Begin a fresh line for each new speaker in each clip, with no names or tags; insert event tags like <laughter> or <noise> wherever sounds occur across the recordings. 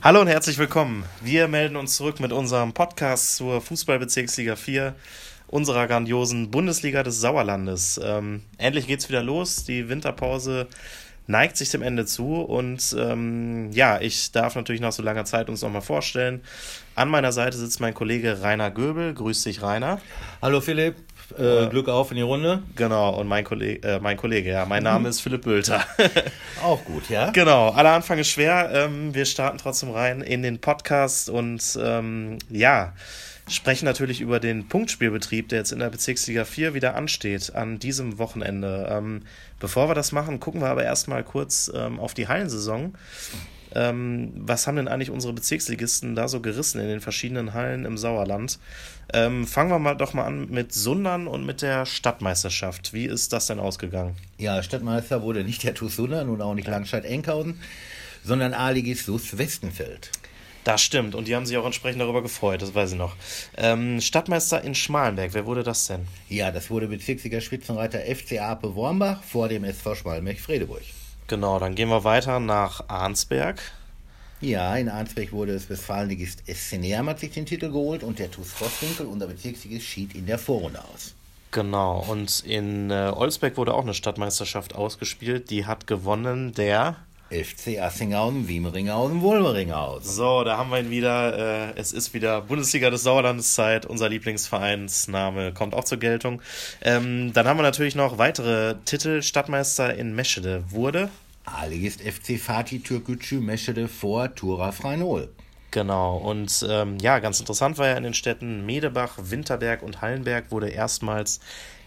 Hallo und herzlich willkommen. Wir melden uns zurück mit unserem Podcast zur Fußballbezirksliga 4 unserer grandiosen Bundesliga des Sauerlandes. Ähm, endlich geht's wieder los. Die Winterpause neigt sich dem Ende zu und ähm, ja, ich darf natürlich nach so langer Zeit uns nochmal vorstellen. An meiner Seite sitzt mein Kollege Rainer Göbel. Grüß dich, Rainer.
Hallo Philipp. Äh, Glück auf in die Runde.
Genau, und mein Kollege, äh, mein Kollege, ja, mein Name mhm. ist Philipp Bülter. <laughs>
Auch gut, ja.
Genau, aller Anfang ist schwer. Ähm, wir starten trotzdem rein in den Podcast und ähm, ja, sprechen natürlich über den Punktspielbetrieb, der jetzt in der Bezirksliga 4 wieder ansteht an diesem Wochenende. Ähm, bevor wir das machen, gucken wir aber erstmal kurz ähm, auf die Hallensaison. Ähm, was haben denn eigentlich unsere Bezirksligisten da so gerissen in den verschiedenen Hallen im Sauerland? Ähm, fangen wir mal doch mal an mit Sundern und mit der Stadtmeisterschaft. Wie ist das denn ausgegangen?
Ja, Stadtmeister wurde nicht der TuS Sundern und auch nicht Langstadt-Enkhausen, sondern A-Ligist SUS Westenfeld.
Das stimmt und die haben sich auch entsprechend darüber gefreut, das weiß ich noch. Ähm, Stadtmeister in Schmalenberg, wer wurde das denn?
Ja, das wurde Bezirksliga Spitzenreiter FC Ape Wormbach vor dem SV Schmalenberg-Fredeburg.
Genau, dann gehen wir weiter nach Arnsberg.
Ja, in Arnsberg wurde es Westfalenligist SC Neam hat sich den Titel geholt und der TuS Vosswinkel, unser Bezirksligist, schied in der Vorrunde aus.
Genau, und in äh, Olsbeck wurde auch eine Stadtmeisterschaft ausgespielt. Die hat gewonnen der
FC Assinghausen, Wiemeringhausen, Wulmeringhausen.
So, da haben wir ihn wieder. Äh, es ist wieder Bundesliga des Sauerlandes Zeit. Unser Lieblingsvereinsname kommt auch zur Geltung. Ähm, dann haben wir natürlich noch weitere Titel. Stadtmeister in Meschede wurde.
A-Ligist FC Fatih Türkgücü Meschede vor Tura Freinol.
Genau, und ähm, ja, ganz interessant war ja in den Städten Medebach, Winterberg und Hallenberg wurde erstmals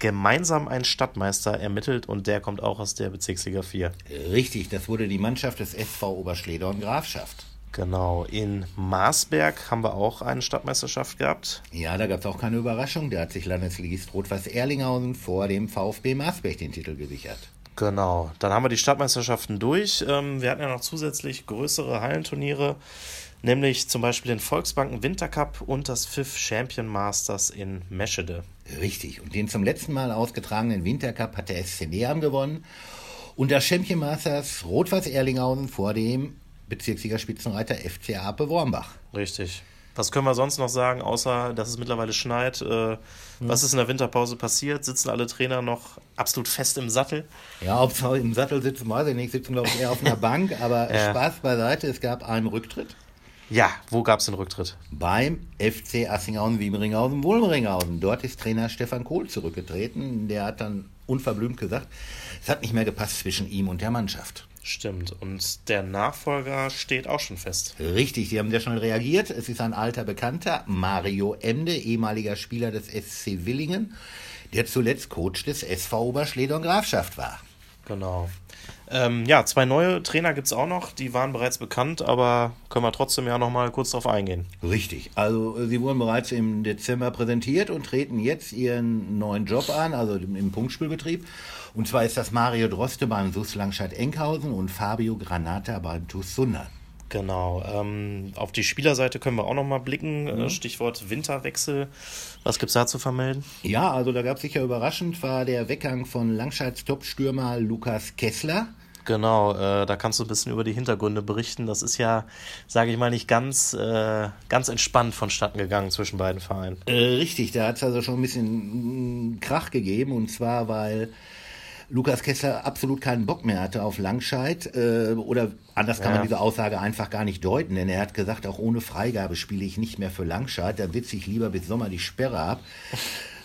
gemeinsam ein Stadtmeister ermittelt und der kommt auch aus der Bezirksliga 4.
Richtig, das wurde die Mannschaft des SV Oberschledorn Grafschaft.
Genau, in Marsberg haben wir auch eine Stadtmeisterschaft gehabt.
Ja, da gab es auch keine Überraschung. Da hat sich Landesligist Rot-Weiß Erlinghausen vor dem VfB Marsberg den Titel gesichert.
Genau, dann haben wir die Stadtmeisterschaften durch. Ähm, wir hatten ja noch zusätzlich größere Hallenturniere nämlich zum Beispiel den Volksbanken Wintercup und das FIF Champion Masters in Meschede.
Richtig, und den zum letzten Mal ausgetragenen Wintercup hat der SC Neam gewonnen und das Champion Masters Rot-Weiß Erlinghausen vor dem Bezirksliga Spitzenreiter FCA Ape Wormbach.
Richtig. Was können wir sonst noch sagen, außer dass es mittlerweile schneit? Äh, was ist in der Winterpause passiert? Sitzen alle Trainer noch absolut fest im Sattel?
Ja, ob sie im Sattel sitzen, weiß ich nicht. Sitzen, glaube ich, eher auf einer <laughs> Bank. Aber ja. Spaß beiseite, es gab einen Rücktritt.
Ja, wo gab es den Rücktritt?
Beim FC Assinghausen, Wiemeringhausen, Wulmeringhausen. Dort ist Trainer Stefan Kohl zurückgetreten. Der hat dann unverblümt gesagt, es hat nicht mehr gepasst zwischen ihm und der Mannschaft.
Stimmt. Und der Nachfolger steht auch schon fest.
Richtig, Sie haben sehr schnell reagiert. Es ist ein alter Bekannter, Mario Emde, ehemaliger Spieler des SC Willingen, der zuletzt Coach des SV Oberschledern Grafschaft war.
Genau. Ähm, ja, zwei neue Trainer gibt es auch noch, die waren bereits bekannt, aber können wir trotzdem ja noch mal kurz darauf eingehen.
Richtig, also sie wurden bereits im Dezember präsentiert und treten jetzt ihren neuen Job an, also im Punktspielbetrieb. Und zwar ist das Mario Droste beim SUS Langscheid-Enkhausen und Fabio Granata beim TuS Sundern.
Genau. Ähm, auf die Spielerseite können wir auch noch mal blicken. Mhm. Stichwort Winterwechsel. Was gibt es da zu vermelden?
Ja, also da gab es sicher überraschend, war der Weggang von Langscheids Topstürmer Lukas Kessler.
Genau, äh, da kannst du ein bisschen über die Hintergründe berichten. Das ist ja, sage ich mal, nicht ganz, äh, ganz entspannt vonstatten gegangen zwischen beiden Vereinen.
Äh, richtig, da hat es also schon ein bisschen mm, Krach gegeben. Und zwar, weil Lukas Kessler absolut keinen Bock mehr hatte auf Langscheid. Äh, oder anders kann ja. man diese Aussage einfach gar nicht deuten, denn er hat gesagt, auch ohne Freigabe spiele ich nicht mehr für Langscheid. Da sitze ich lieber bis Sommer die Sperre ab.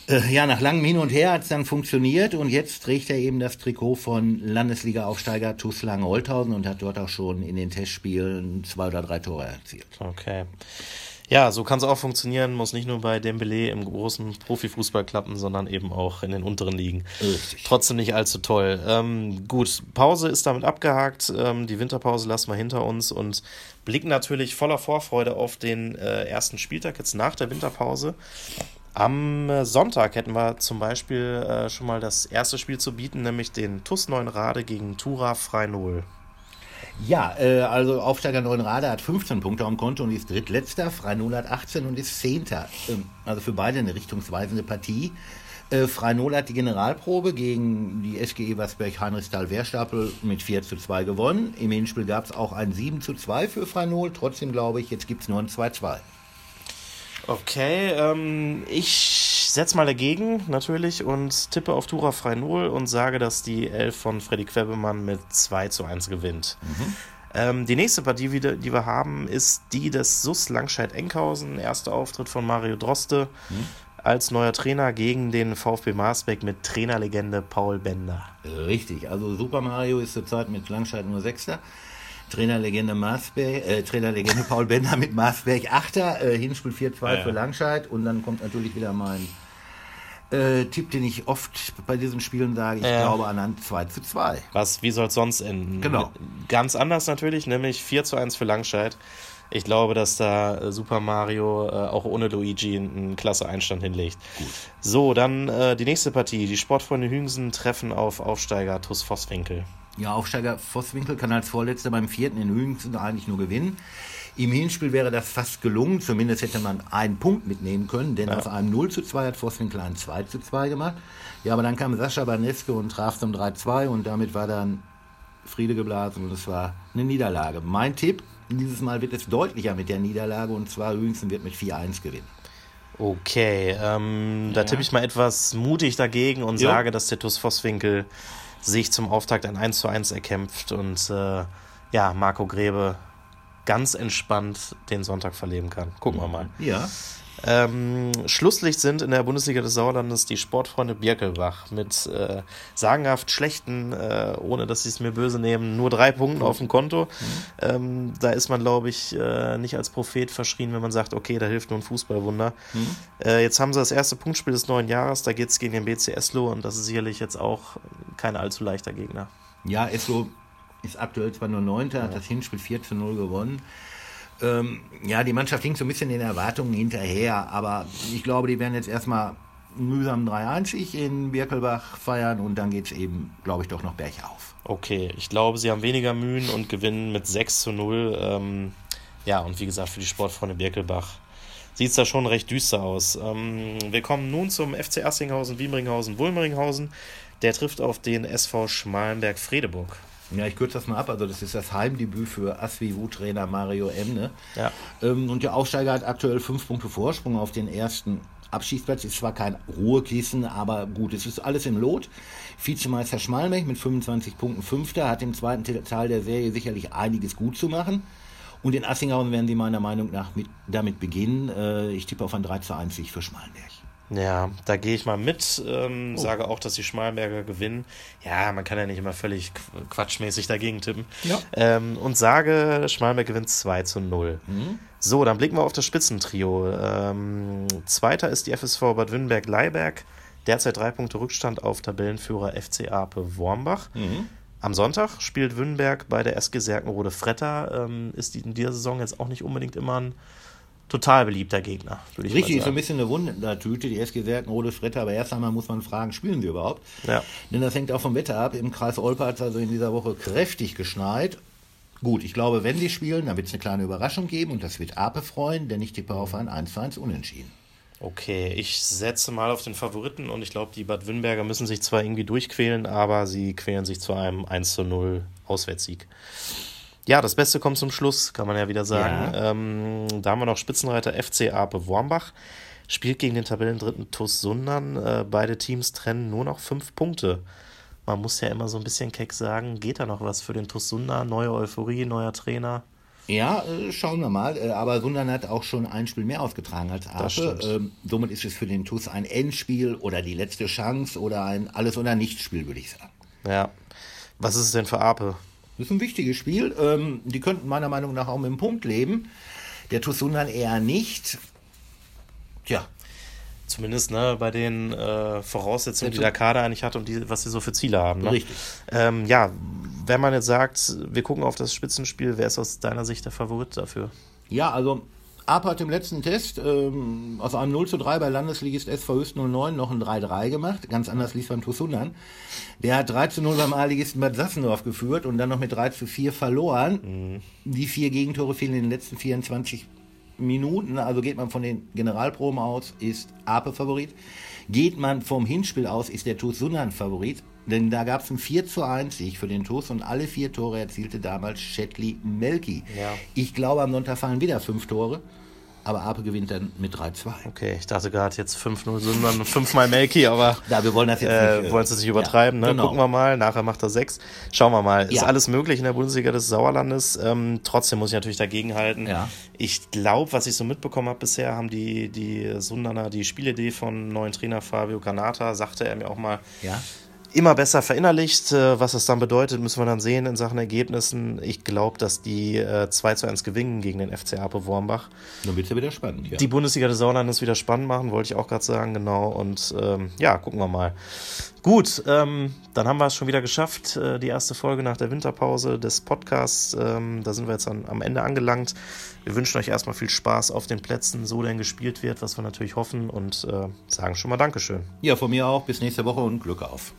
Äh, ja, nach langem Hin und Her hat es dann funktioniert und jetzt trägt er eben das Trikot von Landesliga-Aufsteiger TuS Lange-Olthausen und hat dort auch schon in den Testspielen zwei oder drei Tore erzielt.
Okay. Ja, so kann es auch funktionieren, muss nicht nur bei Dembele im großen Profifußball klappen, sondern eben auch in den unteren Ligen. Richtig. Trotzdem nicht allzu toll. Ähm, gut, Pause ist damit abgehakt. Ähm, die Winterpause lassen wir hinter uns und blicken natürlich voller Vorfreude auf den äh, ersten Spieltag jetzt nach der Winterpause. Am äh, Sonntag hätten wir zum Beispiel äh, schon mal das erste Spiel zu bieten, nämlich den TUS Rade gegen Tura Freinol.
Ja, äh, also Aufsteiger Neuenrade hat 15 Punkte am Konto und ist drittletzter. Freinol hat 18 und ist Zehnter. Ähm, also für beide eine richtungsweisende Partie. Äh, Freinol hat die Generalprobe gegen die SGE Wasberg Heinrichsthal Wehrstapel mit 4 zu 2 gewonnen. Im Hinspiel gab es auch ein 7 zu 2 für Freinol. Trotzdem glaube ich, jetzt gibt es nur ein 2 2.
Okay, ähm, ich setze mal dagegen natürlich und tippe auf Tura Freinol und sage, dass die Elf von Freddy Quebemann mit 2 zu 1 gewinnt. Mhm. Ähm, die nächste Partie, die wir haben, ist die des SUS Langscheid-Enkhausen. Erster Auftritt von Mario Droste. Mhm als neuer Trainer gegen den VfB Marsbeck mit Trainerlegende Paul Bender.
Richtig, also Super Mario ist zurzeit mit Langscheid nur Sechster. Trainerlegende Marsberg, äh, Trainerlegende Paul Bender mit Marsberg Achter, äh, Hinspiel 4-2 ja. für Langscheid und dann kommt natürlich wieder mein äh, Tipp, den ich oft bei diesen Spielen sage, ich ja. glaube an ein 2 zu 2.
Was, wie soll es sonst enden?
Genau.
Ganz anders natürlich, nämlich 4 zu 1 für Langscheid. Ich glaube, dass da äh, Super Mario äh, auch ohne Luigi einen klasse Einstand hinlegt. Gut. So, dann äh, die nächste Partie. Die Sportfreunde Hüngsen treffen auf Aufsteiger TuS Vosswinkel.
Ja, Aufsteiger Vosswinkel kann als Vorletzter beim vierten in Hüngsen eigentlich nur gewinnen. Im Hinspiel wäre das fast gelungen, zumindest hätte man einen Punkt mitnehmen können, denn ja. aus einem 0 zu 2 hat Vosswinkel ein 2 zu 2 gemacht. Ja, aber dann kam Sascha Baneske und traf zum 3-2 und damit war dann Friede geblasen und es war eine Niederlage. Mein Tipp, dieses Mal wird es deutlicher mit der Niederlage und zwar Hüngsen wird mit 4-1 gewinnen.
Okay, ähm, da tippe ich mal etwas mutig dagegen und jo. sage, dass der TuS Vosswinkel sich zum Auftakt ein 1 zu 1 erkämpft und äh, ja, Marco Grebe ganz entspannt den Sonntag verleben kann. Gucken wir mal.
Ja.
Ähm, Schlusslicht sind in der Bundesliga des Sauerlandes die Sportfreunde Birkelbach mit äh, sagenhaft schlechten, äh, ohne dass sie es mir böse nehmen, nur drei Punkten auf dem Konto. Mhm. Ähm, da ist man, glaube ich, äh, nicht als Prophet verschrien, wenn man sagt, okay, da hilft nur ein Fußballwunder. Mhm. Äh, jetzt haben sie das erste Punktspiel des neuen Jahres, da geht es gegen den BC Eslo und das ist sicherlich jetzt auch kein allzu leichter Gegner.
Ja, Eslo ist aktuell zwar nur Neunter, ja. hat das Hinspiel 4 zu 0 gewonnen. Ähm, ja, die Mannschaft hing so ein bisschen den Erwartungen hinterher, aber ich glaube, die werden jetzt erstmal mühsam 3-1 in Birkelbach feiern und dann geht es eben, glaube ich, doch noch bergauf.
Okay, ich glaube, sie haben weniger Mühen und gewinnen mit 6 zu 0. Ähm, ja, und wie gesagt, für die Sportfreunde Birkelbach sieht es da schon recht düster aus. Ähm, wir kommen nun zum FC Assinghausen, Wiemringhausen, Wulmeringhausen. Der trifft auf den SV Schmalenberg-Fredeburg.
Ja, ich kürze das mal ab. Also das ist das Heimdebüt für Asvivu-Trainer Mario Emne.
Ja.
Ähm, und der Aufsteiger hat aktuell fünf Punkte Vorsprung auf den ersten Abschiedsplatz. Ist zwar kein Ruhekissen, aber gut, es ist alles im Lot. Vizemeister Schmalmech mit 25 Punkten Fünfter hat im zweiten Teil der Serie sicherlich einiges gut zu machen. Und in Assinghausen werden sie meiner Meinung nach mit, damit beginnen. Äh, ich tippe auf ein 3 zu 1 für Schmalenberg.
Ja, da gehe ich mal mit, ähm, oh. sage auch, dass die Schmalenberger gewinnen. Ja, man kann ja nicht immer völlig quatschmäßig dagegen tippen.
Ja.
Ähm, und sage, Schmalenberg gewinnt 2 zu 0. Mhm. So, dann blicken wir auf das Spitzentrio. Ähm, Zweiter ist die FSV Bad Wünnberg-Leiberg. Derzeit drei Punkte Rückstand auf Tabellenführer FC Ape Wormbach. Mhm. Am Sonntag spielt Wünnberg bei der SG Serkenrode Fretter. Ähm, ist in dieser Saison jetzt auch nicht unbedingt immer ein total beliebter Gegner,
Richtig, ist so ein bisschen eine Wundertüte, die SG Serkenrode Fretter, aber erst einmal muss man fragen, spielen sie überhaupt?
Ja.
Denn das hängt auch vom Wetter ab. Im Kreis Olpe hat es also in dieser Woche kräftig geschneit. Gut, ich glaube, wenn sie spielen, dann wird es eine kleine Überraschung geben und das wird Ape freuen, denn ich tippe auf ein 1 1 Unentschieden.
Okay, ich setze mal auf den Favoriten und ich glaube, die Bad Wünnberger müssen sich zwar irgendwie durchquälen, aber sie quälen sich zu einem 1 zu 0 Auswärtssieg. Ja, das Beste kommt zum Schluss, kann man ja wieder sagen. Ja. Ähm, da haben wir noch Spitzenreiter FC Ape Wormbach. Spielt gegen den Tabellendritten TuS Sundern. Äh, beide Teams trennen nur noch fünf Punkte. Man muss ja immer so ein bisschen keck sagen, geht da noch was für den TuS Sundern? Neue Euphorie, neuer Trainer?
Ja, äh, schauen wir mal. Äh, aber Sundern hat auch schon ein Spiel mehr ausgetragen als Ape. Ähm, somit ist es für den TuS ein Endspiel oder die letzte Chance oder ein Alles- oder Nichts-Spiel, würde ich sagen.
Ja. Was ist es denn für Ape?
Das ist ein wichtiges Spiel. Ähm, die könnten meiner Meinung nach auch mit dem Punkt leben. Der Tusundan eher nicht.
Tja. Zumindest ne, bei den äh, Voraussetzungen, die der Kader eigentlich hat und die, was sie so für Ziele haben. Ne?
Richtig.
Ähm, ja, wenn man jetzt sagt, wir gucken auf das Spitzenspiel, wer ist aus deiner Sicht der Favorit dafür?
Ja, also Ab hat im letzten Test ähm, aus einem 0 zu 3 bei Landesligist SV Höchst 09 noch ein 3-3 gemacht. Ganz anders lief beim Tusundan. Der hat 3 zu 0 beim A-Ligisten Bad Sassendorf geführt und dann noch mit 3 zu 4 verloren. Mhm. Die vier Gegentore fielen in den letzten 24 Minuten, also geht man von den Generalproben aus, ist Ape Favorit. Geht man vom Hinspiel aus, ist der TuS Sundern Favorit. Denn da gab es ein 4 zu 1 Sieg für den TuS und alle vier Tore erzielte damals Shetly Melki.
Ja.
Ich glaube, am Sonntag fallen wieder fünf Tore. Aber Ape gewinnt dann mit 3-2.
Okay, ich dachte gerade jetzt 5-0 Sundern und 5 mal Melki, aber
Ja, wir wollen das jetzt
äh,
nicht. äh,
wollen es nicht übertreiben.
ja,
ne?
genau.
Gucken wir mal, nachher macht er 6. Schauen wir mal. Ist
Ja.
alles möglich in der Bundesliga des Sauerlandes. Ähm, trotzdem muss ich natürlich dagegenhalten.
Ja.
Ich glaube, was ich so mitbekommen habe bisher, haben die, die Sundaner die Spielidee von neuen Trainer Fabio Granata, sagte er mir auch mal,
Ja.
Immer besser verinnerlicht. Äh, Was das dann bedeutet, müssen wir dann sehen in Sachen Ergebnissen. Ich glaube, dass die äh, 2 zu 1 gewinnen gegen den FC Ape Wormbach.
Dann wird es ja wieder spannend. Ja.
Die Bundesliga des Sauerlandes wieder spannend machen, wollte ich auch gerade sagen, genau. Und ähm, ja, gucken wir mal. Gut, ähm, dann haben wir es schon wieder geschafft, äh, die erste Folge nach der Winterpause des Podcasts. Ähm, da sind wir jetzt an, am Ende angelangt. Wir wünschen euch erstmal viel Spaß auf den Plätzen, so denn gespielt wird, was wir natürlich hoffen und äh, sagen schon mal Dankeschön.
ja, von mir auch. Bis nächste Woche und Glück auf.